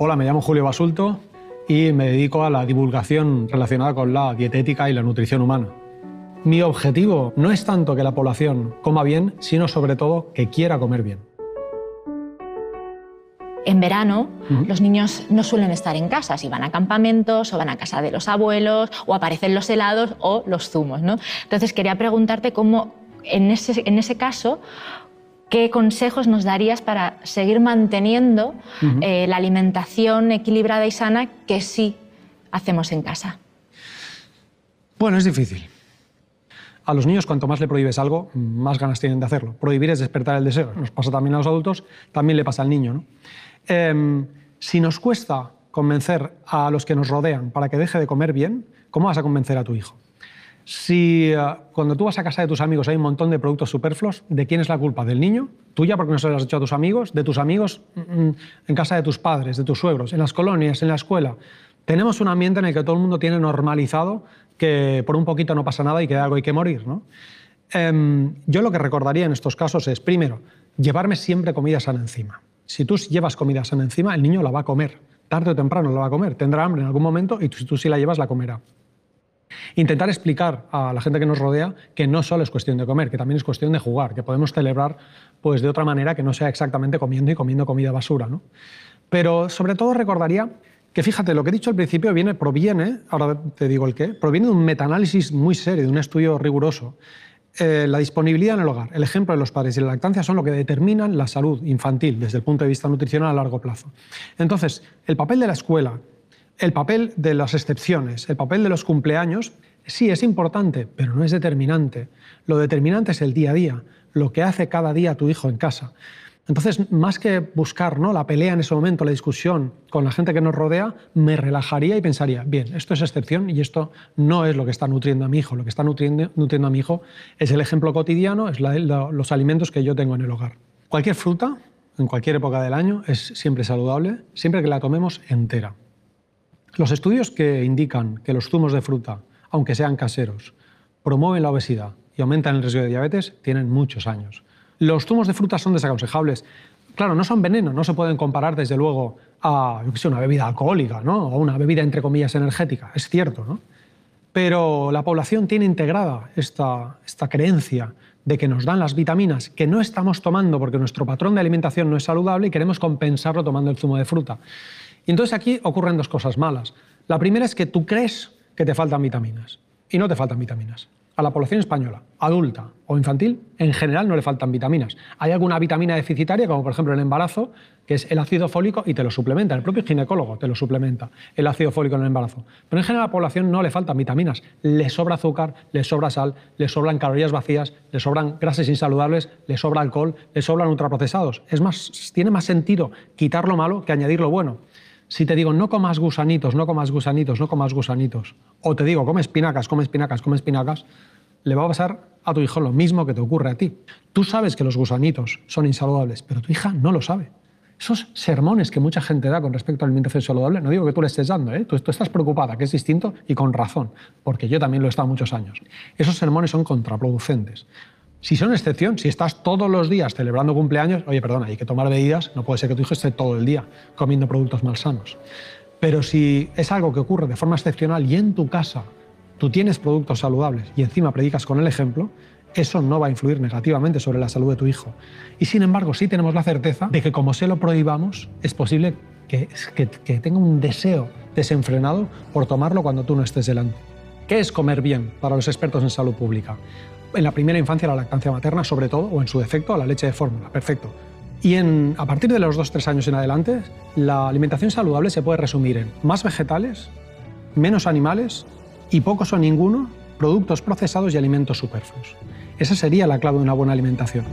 Hola, me llamo Julio Basulto y me dedico a la divulgación relacionada con la dietética y la nutrición humana. Mi objetivo no es tanto que la población coma bien, sino sobre todo que quiera comer bien. En verano, los niños no suelen estar en casa, si van a campamentos o van a casa de los abuelos o aparecen los helados o los zumos. ¿no? Entonces quería preguntarte cómo, en ese, en ese caso, ¿qué consejos nos darías para seguir manteniendo eh, la alimentación equilibrada y sana que sí hacemos en casa? Bueno, es difícil. A los niños, cuanto más le prohíbes algo, más ganas tienen de hacerlo. Prohibir es despertar el deseo. Nos pasa también a los adultos, también le pasa al niño. ¿no? Em, si nos cuesta convencer a los que nos rodean para que deje de comer bien, ¿cómo vas a convencer a tu hijo? Si eh, cuando tú vas a casa de tus amigos hay un montón de productos superfluos, ¿de quién es la culpa? ¿Del niño? ¿Tuya porque no se lo has hecho a tus amigos? ¿De tus amigos mm, mm, en casa de tus padres, de tus suegros, en las colonias, en la escuela? Tenemos un ambiente en el que todo el mundo tiene normalizado que por un poquito no pasa nada y que de algo hay que morir. ¿no? Em, yo lo que recordaría en estos casos es, primero, llevarme siempre comida sana encima. Si tú llevas comida sana encima, el niño la va a comer. Tarde o temprano la va a comer. Tendrá hambre en algún momento y tú, si la llevas la comerá. Intentar explicar a la gente que nos rodea que no solo es cuestión de comer, que también es cuestión de jugar, que podemos celebrar pues, de otra manera que no sea exactamente comiendo y comiendo comida basura. ¿no? Pero sobre todo recordaría que fíjate, lo que he dicho al principio viene, proviene, ahora te digo el qué, proviene de un metaanálisis muy serio, de un estudio riguroso eh, la disponibilidad en el hogar, el ejemplo de los padres y la lactancia son lo que determinan la salud infantil desde el punto de vista nutricional a largo plazo. Entonces, el papel de la escuela, el papel de las excepciones, el papel de los cumpleaños, sí es importante, pero no es determinante. Lo determinante es el día a día, lo que hace cada día tu hijo en casa. Entonces, más que buscar ¿no? la pelea en ese momento, la discusión con la gente que nos rodea, me relajaría y pensaría, bien, esto es excepción y esto no es lo que está nutriendo a mi hijo. Lo que está nutriendo, a mi hijo es el ejemplo cotidiano, es los alimentos que yo tengo en el hogar. Cualquier fruta, en cualquier época del año, es siempre saludable, siempre que la tomemos entera. Los estudios que indican que los zumos de fruta, aunque sean caseros, promueven la obesidad y aumentan el riesgo de diabetes, tienen muchos años. Los zumos de fruta son desaconsejables. Claro, no son veneno, no se pueden comparar desde luego a una bebida alcohólica ¿no? o una bebida entre comillas energética, es cierto, ¿no? pero la población tiene integrada esta, esta creencia de que nos dan las vitaminas que no estamos tomando porque nuestro patrón de alimentación no es saludable y queremos compensarlo tomando el zumo de fruta. Y entonces aquí ocurren dos cosas malas. La primera es que tú crees que te faltan vitaminas y no te faltan vitaminas a la población española, adulta o infantil, en general no le faltan vitaminas. Hay alguna vitamina deficitaria, como por ejemplo el embarazo, que es el ácido fólico y te lo suplementa. El propio ginecólogo te lo suplementa, el ácido fólico en el embarazo. Pero en general a la población no le faltan vitaminas. Le sobra azúcar, le sobra sal, le sobran calorías vacías, le sobran grasas insaludables, le sobra alcohol, le sobran ultraprocesados. Es más, tiene más sentido quitar lo malo que añadir lo bueno. Si te digo, no comas gusanitos, no comas gusanitos, no comas gusanitos, o te digo, come espinacas, come espinacas, come espinacas, le va a pasar a tu hijo lo mismo que te ocurre a ti. Tú sabes que los gusanitos son insaludables, pero tu hija no lo sabe. Esos sermones que mucha gente da con respecto a la alimentación saludable, no digo que tú le estés dando, ¿eh? tú, tú, estás preocupada, que es distinto y con razón, porque yo también lo he estado muchos años. Esos sermones son contraproducentes. Si son excepción, si estás todos los días celebrando cumpleaños, oye, perdona, hay que tomar medidas, no puede ser que tu hijo esté todo el día comiendo productos malsanos. Pero si es algo que ocurre de forma excepcional y en tu casa tú tienes productos saludables y encima predicas con el ejemplo, eso no va a influir negativamente sobre la salud de tu hijo. Y sin embargo, sí tenemos la certeza de que como se lo prohibamos, es posible que, que, tenga un deseo desenfrenado por tomarlo cuando tú no estés delante. ¿Qué es comer bien para los expertos en salud pública? En la primera infancia la lactancia materna, sobre todo, o en su defecto, la leche de fórmula, perfecto. Y en, a partir de los 2-3 años en adelante, la alimentación saludable se puede resumir en más vegetales, menos animales y pocos o ninguno productos procesados y alimentos superfluos. Esa sería la clave de una buena alimentación.